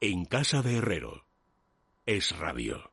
En casa de Herrero. Es radio.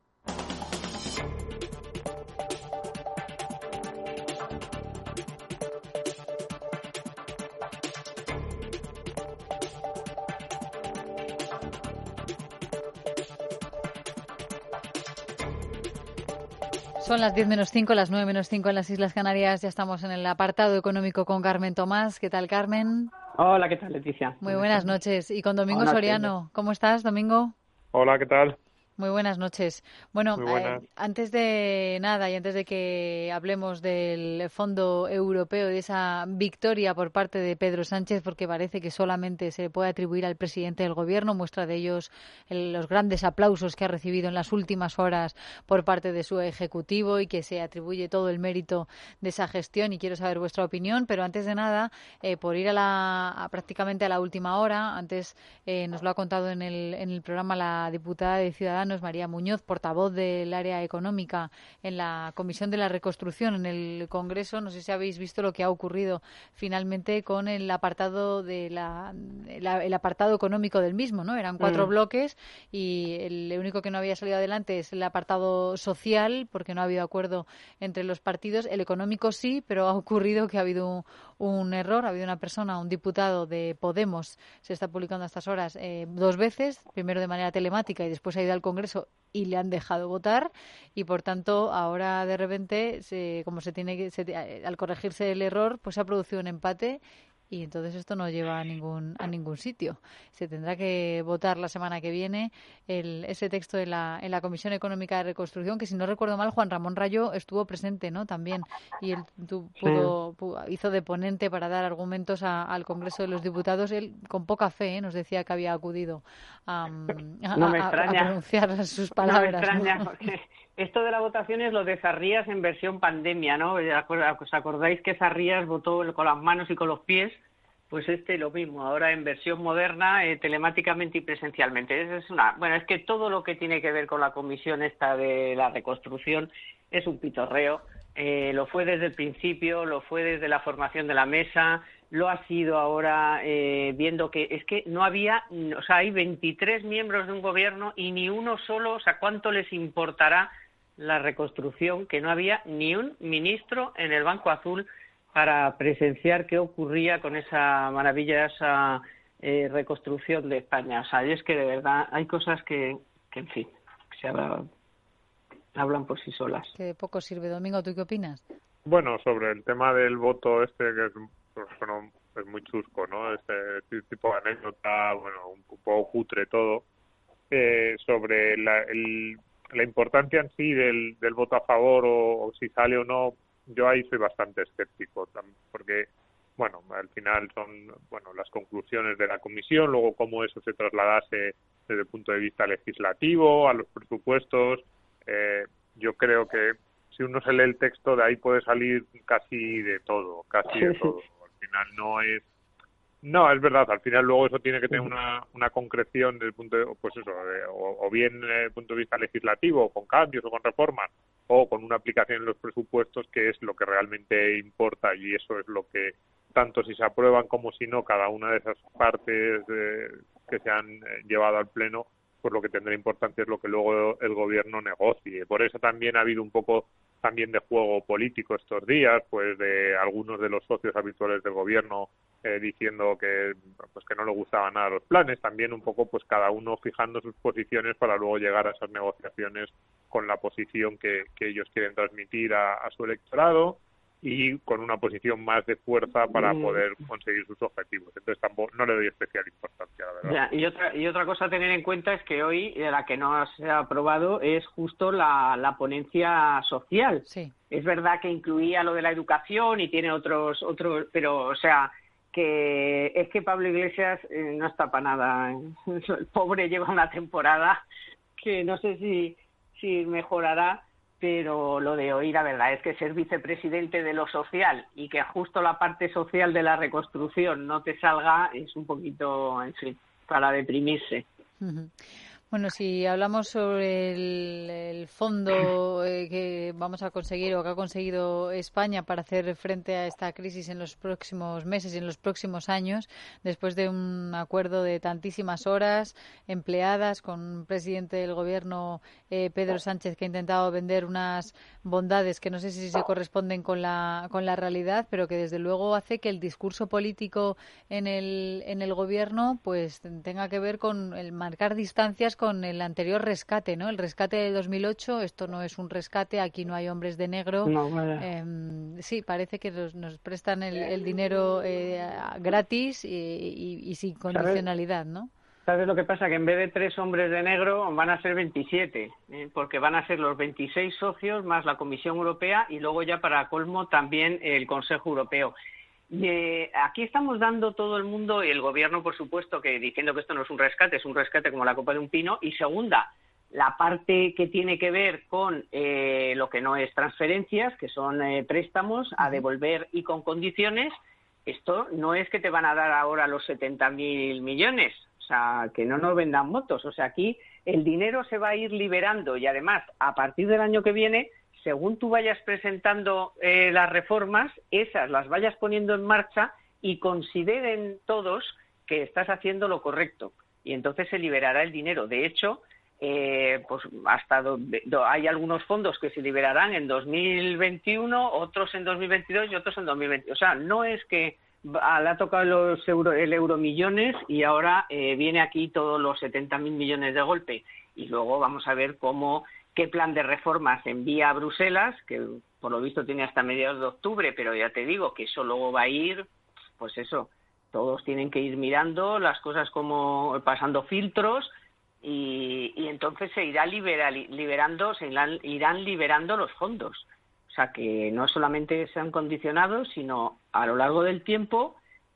Son las 10 menos 5, las 9 menos 5 en las Islas Canarias. Ya estamos en el apartado económico con Carmen Tomás. ¿Qué tal, Carmen? Hola, ¿qué tal, Leticia? Muy buenas noches. Y con Domingo Soriano. ¿Cómo estás, Domingo? Hola, ¿qué tal? Muy buenas noches. Bueno, eh, antes de nada y antes de que hablemos del Fondo Europeo y de esa victoria por parte de Pedro Sánchez, porque parece que solamente se puede atribuir al presidente del Gobierno, muestra de ellos los grandes aplausos que ha recibido en las últimas horas por parte de su Ejecutivo y que se atribuye todo el mérito de esa gestión. Y quiero saber vuestra opinión, pero antes de nada, eh, por ir a la prácticamente a la última hora, antes eh, nos lo ha contado en el, en el programa la diputada de Ciudadanos María Muñoz, portavoz del área económica en la Comisión de la Reconstrucción en el Congreso. No sé si habéis visto lo que ha ocurrido finalmente con el apartado de la, el apartado económico del mismo, ¿no? Eran cuatro mm. bloques y el único que no había salido adelante es el apartado social, porque no ha habido acuerdo entre los partidos. El económico sí, pero ha ocurrido que ha habido un, error. Ha habido una persona, un diputado de Podemos, se está publicando a estas horas eh, dos veces, primero de manera telemática y después ha ido al Congreso y le han dejado votar y por tanto ahora de repente como se tiene que al corregirse el error pues se ha producido un empate y entonces esto no lleva a ningún a ningún sitio. Se tendrá que votar la semana que viene el, ese texto en la, en la Comisión Económica de Reconstrucción, que si no recuerdo mal, Juan Ramón Rayo estuvo presente, ¿no? También. Y él pudo, hizo de ponente para dar argumentos al Congreso de los Diputados. Él, con poca fe, ¿eh? nos decía que había acudido a, pronunciar sus palabras. No me extraña, porque esto de la votación es lo de Zarrías en versión pandemia, ¿no? ¿Os acordáis que Zarrías votó con las manos y con los pies? Pues este lo mismo, ahora en versión moderna, eh, telemáticamente y presencialmente. Es una, bueno, es que todo lo que tiene que ver con la comisión esta de la reconstrucción es un pitorreo. Eh, lo fue desde el principio, lo fue desde la formación de la mesa, lo ha sido ahora eh, viendo que es que no había, o sea, hay 23 miembros de un gobierno y ni uno solo, o sea, ¿cuánto les importará la reconstrucción? Que no había ni un ministro en el Banco Azul para presenciar qué ocurría con esa maravillosa eh, reconstrucción de España. O sea, y es que de verdad hay cosas que, que en fin, se hablan, hablan por sí solas. Que poco sirve. Domingo, ¿tú qué opinas? Bueno, sobre el tema del voto este, que es, pues, es muy chusco, ¿no? Este, este, tipo de anécdota, bueno, un, poco cutre todo, eh, sobre la, la importancia en sí del, del voto a favor o si sale o no, yo ahí soy bastante escéptico, porque, bueno, al final son, bueno, las conclusiones de la comisión, luego cómo eso se trasladase desde el punto de vista legislativo a los presupuestos. Eh, yo creo que si uno se lee el texto, de ahí puede salir casi de todo, casi de todo. Al final no es no, es verdad. Al final luego eso tiene que tener una, una concreción del punto de, pues eso, o, bien desde el punto de vista legislativo, con cambios o con reformas, o con una aplicación en los presupuestos, que es lo que realmente importa y eso es lo que tanto si se aprueban como si no cada una de esas partes que se han eh, llevado al pleno, pues lo que tendrá importancia es lo que luego el gobierno negocie. Por eso también ha habido un poco también de juego político estos días, pues de algunos de los socios habituales del gobierno eh, diciendo que pues que no le gustaban nada los planes, también un poco pues cada uno fijando sus posiciones para luego llegar a esas negociaciones con la posición que, ellos quieren transmitir a su electorado y con una posición más de fuerza para mm. poder conseguir sus objetivos. Entonces tampoco no le doy especial importancia, la verdad. y otra y otra cosa a tener en cuenta es que hoy eh, la que no se ha aprobado es justo la, la ponencia social. Sí. Es verdad que incluía lo de la educación y tiene otros otros, pero o sea que es que Pablo Iglesias eh, no está para nada. El pobre lleva una temporada que no sé si si mejorará pero lo de hoy la verdad es que ser vicepresidente de lo social y que justo la parte social de la reconstrucción no te salga es un poquito, en para deprimirse. Bueno, si hablamos sobre el, fondo eh, que vamos a conseguir o que ha conseguido España para hacer frente a esta crisis en los próximos meses y en los próximos años, después de un acuerdo de tantísimas horas empleadas con un presidente del gobierno, eh, Pedro Sánchez, que ha intentado vender unas bondades que no sé si se corresponden con la, con la realidad, pero que desde luego hace que el discurso político en el, en el gobierno pues tenga que ver con el marcar distancias con el anterior rescate, ¿no? El rescate de 2008, esto no es un rescate, aquí no hay hombres de negro. Em, sí, parece que nos, prestan el, dinero eh, gratis y, sin condicionalidad, ¿no? ¿Sabes lo que pasa? Que en vez de tres hombres de negro van a ser 27, ¿eh? porque van a ser los 26 socios más la Comisión Europea y luego ya para colmo también el Consejo Europeo. Eh, aquí estamos dando todo el mundo, y el gobierno, por supuesto, que diciendo que esto no es un rescate, es un rescate como la copa de un pino. Y segunda, la parte que tiene que ver con eh, lo que no es transferencias, que son eh, préstamos a devolver y con condiciones. Esto no es que te van a dar ahora los 70.000 millones, o sea, que no nos vendan motos. O sea, aquí el dinero se va a ir liberando y además, a partir del año que viene, según tú vayas presentando eh, las reformas, esas las vayas poniendo en marcha y consideren todos que estás haciendo lo correcto. Y entonces se liberará el dinero. De hecho, eh, pues hasta hay algunos fondos que se liberarán en 2021, otros en 2022 y otros en 2020. O sea, no es que le ha tocado los euro, el euromillones y ahora eh, viene aquí todos los 70.000 millones de golpe. Y luego vamos a ver cómo qué plan de reformas envía a Bruselas, que por lo visto tiene hasta mediados de octubre, pero ya te digo que eso luego va a ir, pues eso, todos tienen que ir mirando las cosas como pasando filtros y, entonces se irá liberando, se irán, liberando los fondos. O sea, que no solamente sean condicionados, sino a lo largo del tiempo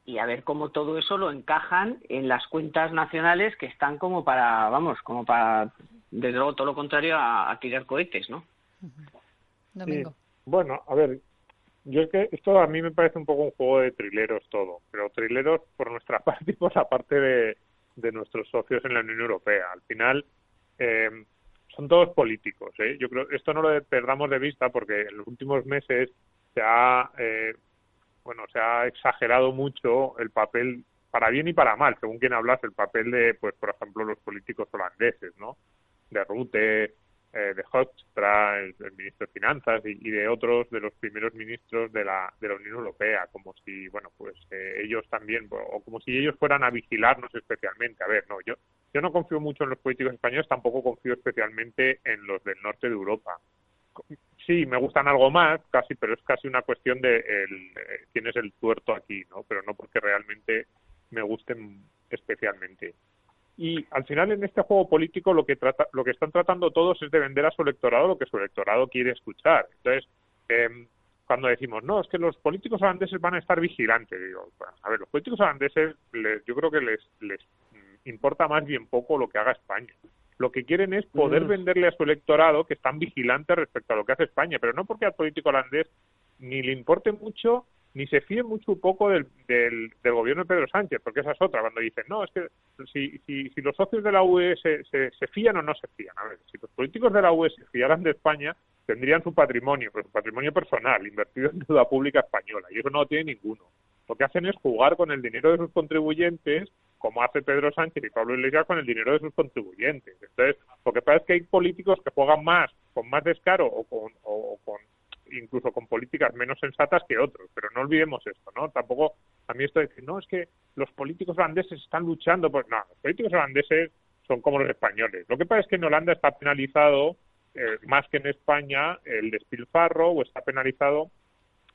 y a ver cómo todo eso lo encajan en las cuentas nacionales que están como para, vamos, como para desde luego todo lo contrario a, tirar cohetes, ¿no? Domingo. Bueno, a ver, yo es que esto a mí me parece un poco un juego de trileros todo, pero trileros por nuestra parte y por la parte de, nuestros socios en la Unión Europea. Al final eh, son todos políticos. ¿eh? Yo creo esto no lo perdamos de vista porque en los últimos meses se ha eh, bueno se ha exagerado mucho el papel para bien y para mal, según quien hablas, el papel de, pues, por ejemplo, los políticos holandeses, ¿no? de Rute, eh, de Hoekstra, el, ministro de Finanzas y, de otros de los primeros ministros de la, de la Unión Europea, como si, bueno, pues eh, ellos también, o como si ellos fueran a vigilarnos especialmente. A ver, no, yo, yo no confío mucho en los políticos españoles, tampoco confío especialmente en los del norte de Europa. Sí, me gustan algo más, casi, pero es casi una cuestión de el, eh, quién es el tuerto aquí, ¿no? Pero no porque realmente me gusten especialmente. Y al final en este juego político lo que trata, lo que están tratando todos es de vender a su electorado lo que su electorado quiere escuchar. Entonces, eh, cuando decimos, no, es que los políticos holandeses van a estar vigilantes, digo, a ver, los políticos holandeses yo creo que les, les importa más bien poco lo que haga España. Lo que quieren es poder mm. venderle a su electorado que están vigilantes respecto a lo que hace España, pero no porque al político holandés ni le importe mucho ni se fíe mucho poco del, del, gobierno de Pedro Sánchez, porque esa es otra, cuando dicen, no, es que si, si, si los socios de la UE se, se, fían o no se fían. A ver, si los políticos de la UE se fiaran de España, tendrían su patrimonio, pero su patrimonio personal, invertido en deuda pública española, y eso no lo tiene ninguno. Lo que hacen es jugar con el dinero de sus contribuyentes, como hace Pedro Sánchez y Pablo Iglesias con el dinero de sus contribuyentes. Entonces, lo que pasa es que hay políticos que juegan más, con más descaro o con, o con incluso con políticas menos sensatas que otros, pero no olvidemos esto, ¿no? Tampoco a mí esto de decir, no, es que los políticos holandeses están luchando, pues no, los políticos holandeses son como los españoles. Lo que pasa es que en Holanda está penalizado eh, más que en España el despilfarro o está penalizado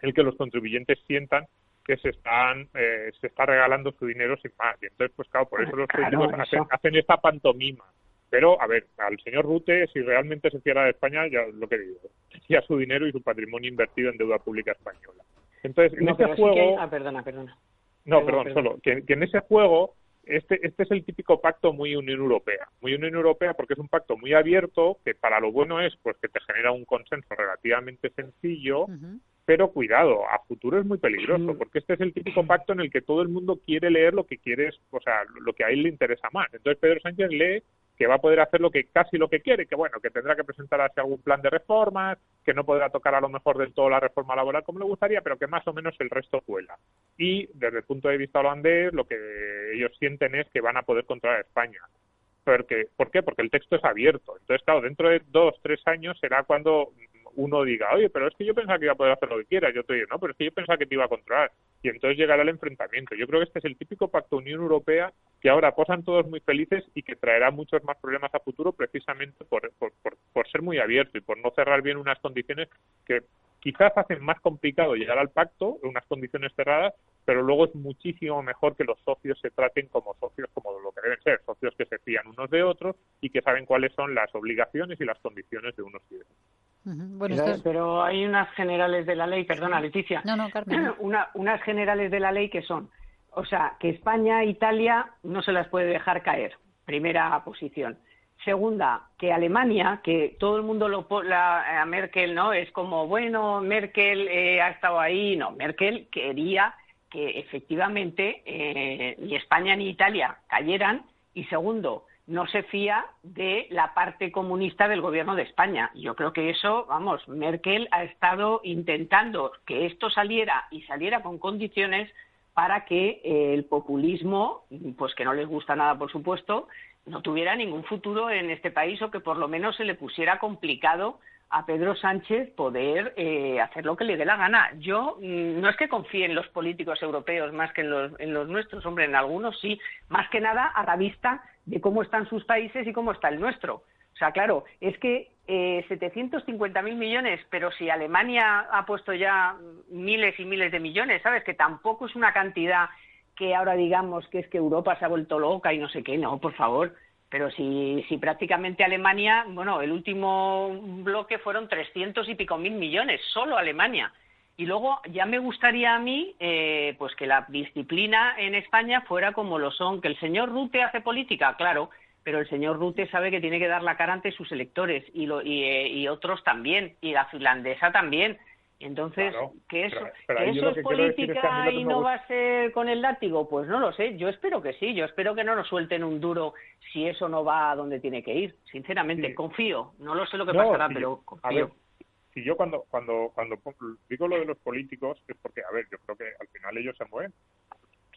el que los contribuyentes sientan que se están eh, se está regalando su dinero sin más y entonces pues claro por eso los políticos hacen esta pantomima pero, a ver, al señor Rute, si realmente se fiara de España, ya lo que digo, ya su dinero y su patrimonio invertido en deuda pública española. Entonces, en ese juego... Ah, perdona, perdona. No, perdón, solo, que, en ese juego este, este es el típico pacto muy Unión Europea. Muy Unión Europea porque es un pacto muy abierto que para lo bueno es pues que te genera un consenso relativamente sencillo, pero cuidado, a futuro es muy peligroso porque este es el típico pacto en el que todo el mundo quiere leer lo que quiere, o sea, lo que a él le interesa más. Entonces Pedro Sánchez lee que va a poder hacer lo que casi lo que quiere, que bueno, que tendrá que presentar así algún plan de reformas, que no podrá tocar a lo mejor del todo la reforma laboral como le gustaría, pero que más o menos el resto cuela. Y desde el punto de vista holandés, lo que ellos sienten es que van a poder controlar España. Porque, ¿Por qué? Porque el texto es abierto. Entonces, claro, dentro de dos, tres años será cuando uno diga, oye, pero es que yo pensaba que iba a poder hacer lo que quiera, yo te digo, no, pero es que yo pensaba que te iba a controlar. Y entonces llegará el enfrentamiento. Yo creo que este es el típico pacto Unión Europea que ahora posan todos muy felices y que traerá muchos más problemas a futuro precisamente por, por, por ser muy abierto y por no cerrar bien unas condiciones que quizás hacen más complicado llegar al pacto unas condiciones cerradas, pero luego es muchísimo mejor que los socios se traten como socios como lo que deben ser, socios que se fían unos de otros y que saben cuáles son las obligaciones y las condiciones de unos y de otros pero, hay unas generales de la ley, perdona Leticia, no, no, Carmen. Una, unas generales de la ley que son, o sea, que España e Italia no se las puede dejar caer, primera posición. Segunda, que Alemania, que todo el mundo lo la, a Merkel, ¿no? Es como, bueno, Merkel eh, ha estado ahí. No, Merkel quería que efectivamente eh, ni España ni Italia cayeran. Y segundo, no se fía de la parte comunista del gobierno de España. Yo creo que eso, vamos, Merkel ha estado intentando que esto saliera y saliera con condiciones para que eh, el populismo, pues que no les gusta nada, por supuesto, no tuviera ningún futuro en este país o que por lo menos se le pusiera complicado a Pedro Sánchez poder eh, hacer lo que le dé la gana. Yo mm, no es que confíe en los políticos europeos más que en los, en los nuestros, hombre, en algunos sí, más que nada a la vista de cómo están sus países y cómo está el nuestro. O sea, claro, es que eh, 750.000 millones, pero si Alemania ha puesto ya miles y miles de millones, ¿sabes? Que tampoco es una cantidad que ahora digamos que es que Europa se ha vuelto loca y no sé qué, no, por favor. Pero si, si prácticamente Alemania, bueno, el último bloque fueron 300 y pico mil millones, solo Alemania. Y luego ya me gustaría a mí eh, pues que la disciplina en España fuera como lo son, que el señor Rute hace política, claro, pero el señor Rute sabe que tiene que dar la cara ante sus electores y, lo, y, eh, y otros también, y la finlandesa también. Entonces, ¿que eso, eso es política y no va a ser con el látigo? Pues no lo sé. Yo espero que sí. Yo espero que no nos suelten un duro si eso no va a donde tiene que ir. Sinceramente, confío. No lo sé lo que pasará, pero confío si yo cuando, cuando, cuando digo lo de los políticos es porque, a ver, yo creo que al final ellos se mueven,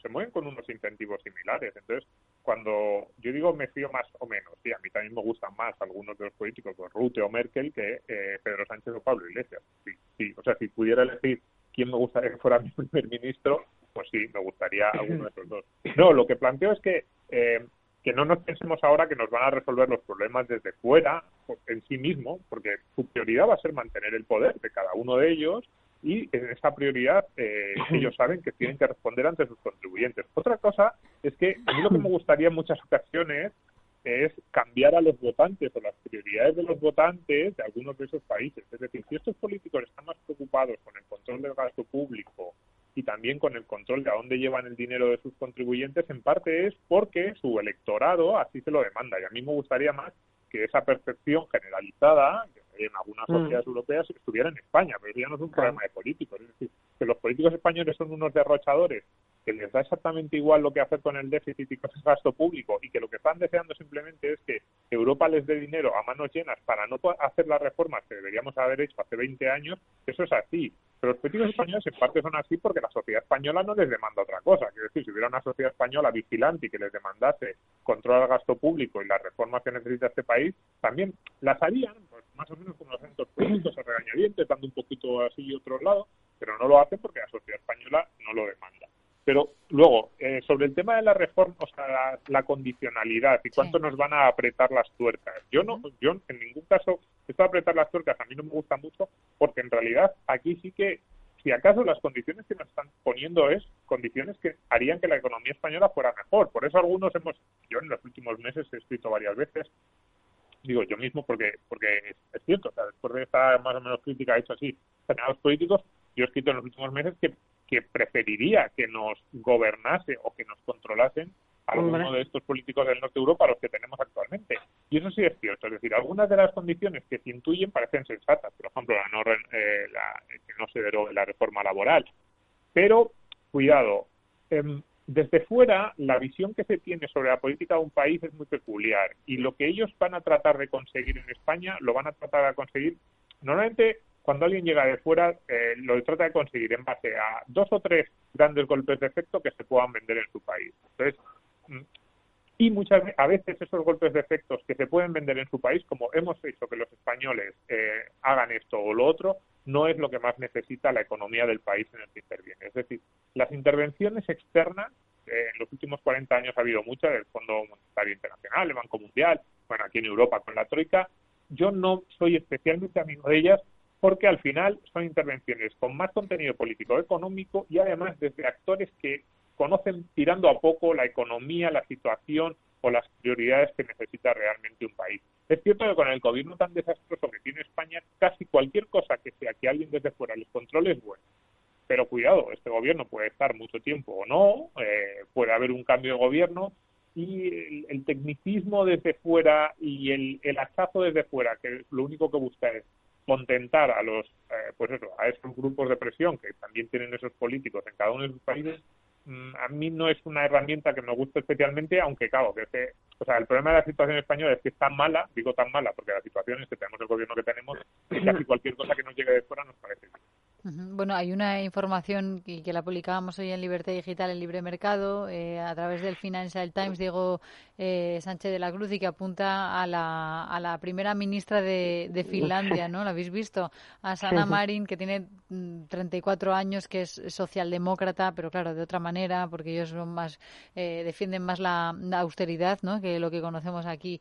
se mueven con unos incentivos similares. Entonces, cuando yo digo me fío más o menos, sí, a mí también me gustan más algunos de los políticos, pues Rute o Merkel, que eh, Pedro Sánchez o Pablo Iglesias. Sí, sí, o sea, si pudiera elegir quién me gustaría que fuera mi primer ministro, pues sí, me gustaría alguno de esos dos. No, lo que planteo es que eh, que no nos pensemos ahora que nos van a resolver los problemas desde fuera en sí mismo, porque su prioridad va a ser mantener el poder de cada uno de ellos y en esa prioridad eh, ellos saben que tienen que responder ante sus contribuyentes. Otra cosa es que a mí lo que me gustaría en muchas ocasiones es cambiar a los votantes o las prioridades de los votantes de algunos de esos países. Es decir, si estos políticos están más preocupados con el control del gasto público y también con el control de a dónde llevan el dinero de sus contribuyentes, en parte es porque su electorado así se lo demanda. Y a mí me gustaría más que esa percepción generalizada en algunas mm. sociedades europeas estuviera en España, pero ya no es un problema de políticos. Es decir, que los políticos españoles son unos derrochadores que les da exactamente igual lo que hacer con el déficit y con el gasto público y que lo que están deseando simplemente es que Europa les dé dinero a manos llenas para no hacer las reformas que deberíamos haber hecho hace 20 años, eso es así. Pero los políticos españoles en parte son así porque la sociedad española no les demanda otra cosa. Quiero decir, si hubiera una sociedad española vigilante y que les demandase controlar el gasto público y las reformas que necesita este país, también las harían, pues, más o menos con los acentos políticos a regañadientes, dando un poquito así y otro lado, pero no lo hacen porque la sociedad española no lo demanda. Pero luego, eh, sobre el tema de la reforma, o sea, la, condicionalidad y cuánto nos van a apretar las tuercas. Yo no, yo en ningún caso, esto de apretar las tuercas a mí no me gusta mucho porque en realidad aquí sí que, si acaso las condiciones que nos están poniendo es condiciones que harían que la economía española fuera mejor. Por eso algunos hemos, yo en los últimos meses he escrito varias veces, digo yo mismo porque porque es, cierto, o sea, después de esta más o menos crítica hecho así, los políticos, yo he escrito en los últimos meses que que preferiría que nos gobernase o que nos controlasen alguno de estos políticos del norte de Europa, los que tenemos actualmente. Y eso sí es cierto. Es decir, algunas de las condiciones que se intuyen parecen sensatas. Por ejemplo, la no, eh, la, que no se derogue la reforma laboral. Pero, cuidado, em, desde fuera, la visión que se tiene sobre la política de un país es muy peculiar y lo que ellos van a tratar de conseguir en España lo van a tratar de conseguir normalmente cuando alguien llega de fuera eh, lo trata de conseguir en base a dos o tres grandes golpes de efecto que se puedan vender en su país. Entonces, mm, y muchas a veces esos golpes de efectos que se pueden vender en su país, como hemos hecho que los españoles eh, hagan esto o lo otro, no es lo que más necesita la economía del país en el que interviene. Es decir, las intervenciones externas, eh, en los últimos 40 años ha habido muchas, del Fondo Monetario Internacional, el Banco Mundial, bueno, aquí en Europa con la Troika, yo no soy especialmente amigo de ellas porque al final son intervenciones con más contenido político económico y además desde actores que conocen tirando a poco la economía, la situación o las prioridades que necesita realmente un país. Es cierto que con el gobierno tan desastroso que tiene España, casi cualquier cosa que sea que alguien desde fuera les controle es bueno. Pero cuidado, este gobierno puede estar mucho tiempo o no, eh, puede haber un cambio de gobierno y el, tecnicismo desde fuera y el, el hachazo desde fuera, que lo único que busca es contentar a los, eh, pues eso, a esos grupos de presión que también tienen esos políticos en cada uno de sus países, Mm, a mí no es una herramienta que me guste especialmente, aunque claro, que, o sea, el problema de la situación española es que es tan mala, digo tan mala, porque la situación es que tenemos el gobierno que tenemos, y casi cualquier cosa que nos llegue de fuera nos parece bien. Bueno, hay una información que, que, la publicábamos hoy en Libertad Digital, en Libre Mercado, eh, a través del Financial Times, Diego eh, Sánchez de la Cruz, y que apunta a la, a la primera ministra de, de Finlandia, ¿no? ¿Lo habéis visto? A Sanna Marin, que tiene 34 mm, años, que es socialdemócrata, pero claro, de otra manera, porque ellos son más, eh, defienden más la, austeridad, ¿no? Que lo que conocemos aquí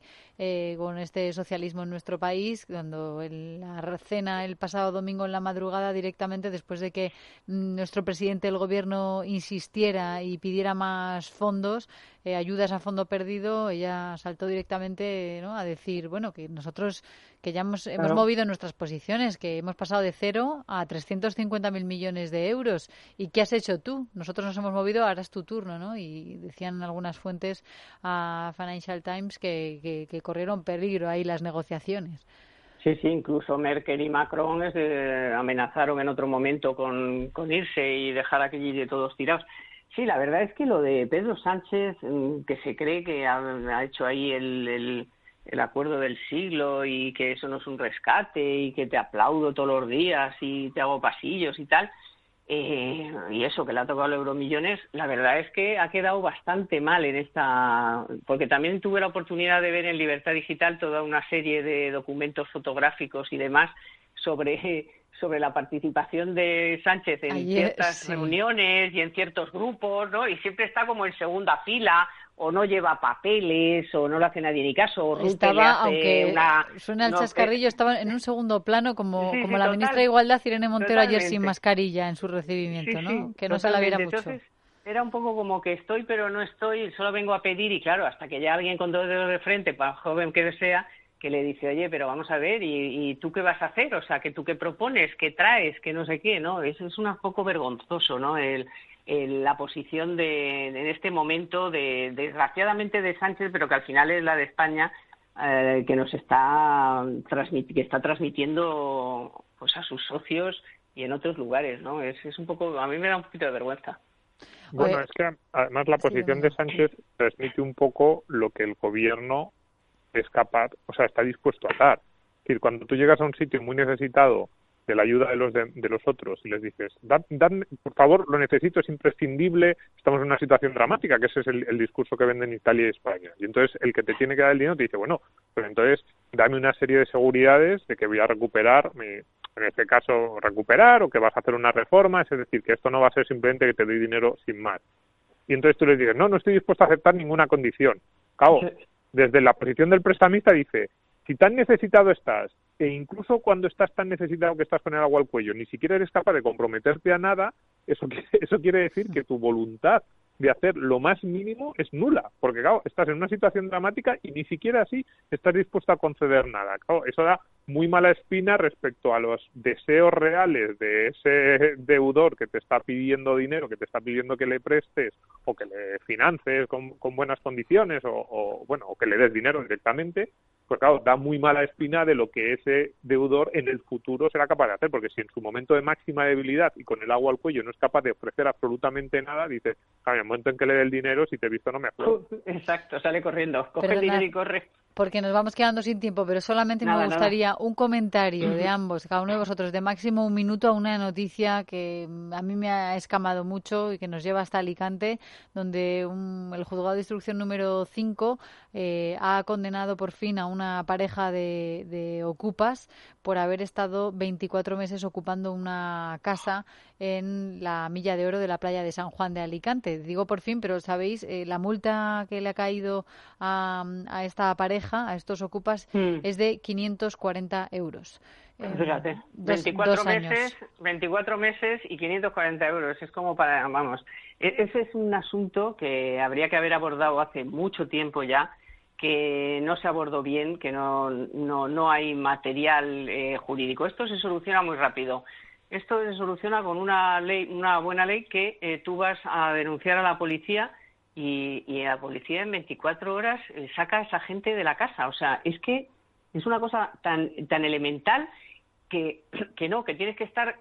con este socialismo en nuestro país, cuando la cena el pasado domingo en la madrugada directamente después de que nuestro presidente del gobierno insistiera y pidiera más fondos, eh, ayudas a fondo perdido, ella saltó directamente a decir, bueno, que nosotros que ya hemos, hemos movido nuestras posiciones, que hemos pasado de cero a 350.000 millones de euros. ¿Y qué has hecho tú? Nosotros nos hemos movido, ahora es tu turno, ¿no? Y decían algunas fuentes a Financial Times que, que corrieron peligro ahí las negociaciones. Sí, sí, incluso Merkel y Macron eh, amenazaron en otro momento con, irse y dejar aquí de todos tirados. Sí, la verdad es que lo de Pedro Sánchez, mm, que se cree que ha, hecho ahí el, el, acuerdo del siglo y que eso no es un rescate y que te aplaudo todos los días y te hago pasillos y tal, eh, y eso, que le ha tocado el Euromillones, la verdad es que ha quedado bastante mal en esta. Porque también tuve la oportunidad de ver en Libertad Digital toda una serie de documentos fotográficos y demás sobre, sobre la participación de Sánchez en ciertas reuniones y en ciertos grupos, ¿no? Y siempre está como en segunda fila o no lleva papeles o no lo hace nadie ni caso o estaba aunque suena el chascarrillo estaba en un segundo plano como como la ministra de Igualdad Irene Montero ayer sin mascarilla en su recibimiento no que no se la viera mucho. Era un poco como que estoy pero no estoy solo vengo a pedir y claro hasta que ya alguien con dos dedos de frente para joven que sea que le dice oye pero vamos a ver y, y tú qué vas a hacer o sea que tú qué propones qué traes que no sé qué no eso es un poco vergonzoso no el la posición de, en este momento, de, desgraciadamente de Sánchez, pero que al final es la de España, eh, que nos está, que está transmitiendo pues a sus socios y en otros lugares, ¿no? Es, es un poco, a mí me da un poquito de vergüenza. Bueno, es que además la posición de Sánchez transmite un poco lo que el gobierno es capaz, o sea, está dispuesto a dar. Es decir, cuando tú llegas a un sitio muy necesitado de la ayuda de los de, los otros y les dices, dan, por favor, lo necesito, es imprescindible, estamos en una situación dramática, que ese es el, discurso que venden Italia y España. Y entonces el que te tiene que dar el dinero te dice, bueno, pues entonces dame una serie de seguridades de que voy a recuperar, mi, en este caso recuperar, o que vas a hacer una reforma, es decir, que esto no va a ser simplemente que te doy dinero sin más. Y entonces tú les dices, no, no estoy dispuesto a aceptar ninguna condición. Cabo, desde la posición del prestamista dice, si tan necesitado estás e incluso cuando estás tan necesitado que estás con el agua al cuello, ni siquiera eres capaz de comprometerte a nada, eso, eso quiere decir que tu voluntad de hacer lo más mínimo es nula, porque claro, estás en una situación dramática y ni siquiera así estás dispuesto a conceder nada. Claro, eso da muy mala espina respecto a los deseos reales de ese deudor que te está pidiendo dinero, que te está pidiendo que le prestes o que le finances con, buenas condiciones o, o, bueno, o que le des dinero directamente pues claro, da muy mala espina de lo que ese deudor en el futuro será capaz de hacer, porque si en su momento de máxima debilidad y con el agua al cuello no es capaz de ofrecer absolutamente nada, dice, en el momento en que le dé el dinero, si te he visto no me acuerdo. Exacto, sale corriendo, coge el dinero y corre porque nos vamos quedando sin tiempo, pero solamente me gustaría un comentario de ambos, cada uno de vosotros, de máximo un minuto a una noticia que a mí me ha escamado mucho y que nos lleva hasta Alicante, donde el juzgado de instrucción número 5 eh, ha condenado por fin a una pareja de, de ocupas por haber estado 24 meses ocupando una casa en la milla de oro de la playa de San Juan de Alicante. Digo por fin, pero sabéis, eh, la multa que le ha caído a, a esta pareja, a estos ocupas, mm. es de 540 euros. Eh, Fíjate, 24 meses, 24 meses y 540 euros. Es como para, vamos, e-, ese es un asunto que habría que haber abordado hace mucho tiempo ya que no se abordó bien, que no, no, no hay material eh, jurídico. Esto se soluciona muy rápido. Esto se soluciona con una ley, una buena ley que eh, tú vas a denunciar a la policía y, y la policía en 24 horas eh, saca a esa gente de la casa. O sea, es que es una cosa tan, tan elemental que, que no, que tienes que estar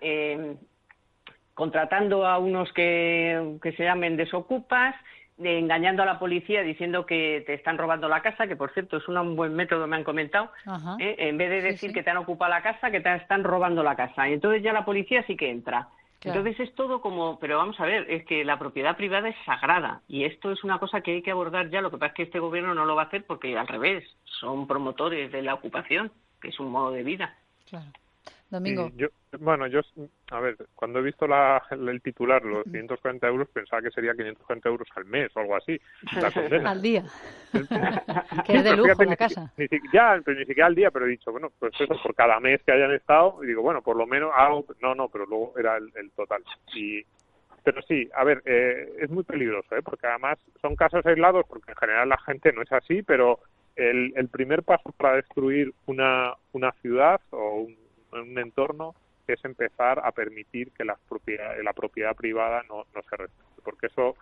contratando a unos que, que se llamen desocupas, engañando a la policía diciendo que te están robando la casa, que por cierto es un buen método, me han comentado, ¿eh? en vez de decir que te han ocupado la casa, que te están robando la casa. Y entonces ya la policía sí que entra. Entonces es todo como, pero vamos a ver, es que la propiedad privada es sagrada y esto es una cosa que hay que abordar ya. Lo que pasa es que este gobierno no lo va a hacer porque al revés, son promotores de la ocupación, que es un modo de vida. Claro. Domingo. yo, bueno, yo, a ver, cuando he visto la, el titular, los 540 euros, pensaba que sería 540 euros al mes o algo así. al día. que es de lujo la casa. Ni, ya, pero ni siquiera al día, pero he dicho, bueno, pues eso, por cada mes que hayan estado, y digo, bueno, por lo menos algo, no, no, pero luego era el, total. Y, pero sí, a ver, eh, es muy peligroso, ¿eh? porque además son casos aislados, porque en general la gente no es así, pero el, el primer paso para destruir una, una ciudad o un un entorno es empezar a permitir que la propiedad, la propiedad privada no, no se respete, porque eso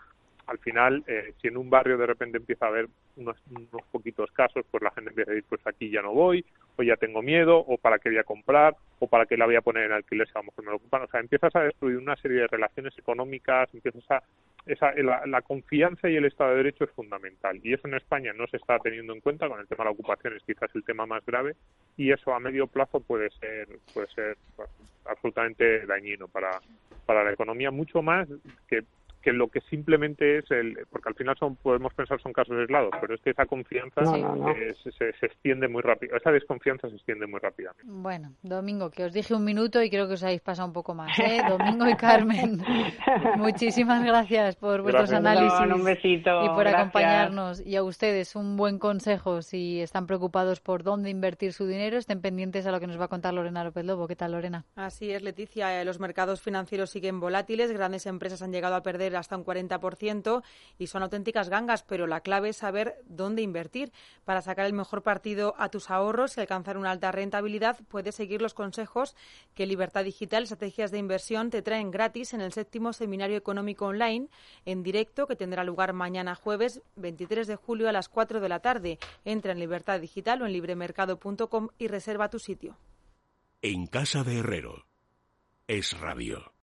al final, eh, si en un barrio de repente empieza a haber unos, unos, poquitos casos, pues la gente empieza a decir, pues aquí ya no voy, o ya tengo miedo, o para qué voy a comprar, o para qué la voy a poner en alquiler si a lo mejor me lo ocupan. O sea, empiezas a destruir una serie de relaciones económicas, empiezas a esa, la, confianza y el Estado de Derecho es fundamental. Y eso en España no se está teniendo en cuenta, con el tema de la ocupación es quizás el tema más grave, y eso a medio plazo puede ser, puede ser pues, absolutamente dañino para, para la economía, mucho más que que lo que simplemente es el porque al final son podemos pensar son casos aislados pero es que esa confianza eh, se, se, extiende muy rápido esa desconfianza se extiende muy rápidamente. Bueno Domingo que os dije un minuto y creo que os habéis pasado un poco más ¿eh? Domingo y Carmen muchísimas gracias por vuestros análisis un besito, y por acompañarnos. Y a ustedes un buen consejo si están preocupados por dónde invertir su dinero estén pendientes a lo que nos va a contar Lorena López Lobo. Qué tal Lorena así es Leticia los mercados financieros siguen volátiles grandes empresas han llegado a perder hasta un 40% y son auténticas gangas, pero la clave es saber dónde invertir. Para sacar el mejor partido a tus ahorros y alcanzar una alta rentabilidad, puedes seguir los consejos que Libertad Digital Estrategias de Inversión te traen gratis en el séptimo Seminario Económico Online en directo que tendrá lugar mañana jueves 23 de julio a las 4 de la tarde. Entra en Libertad Digital o en libremercado.com y reserva tu sitio. En casa de Herrero. Es radio.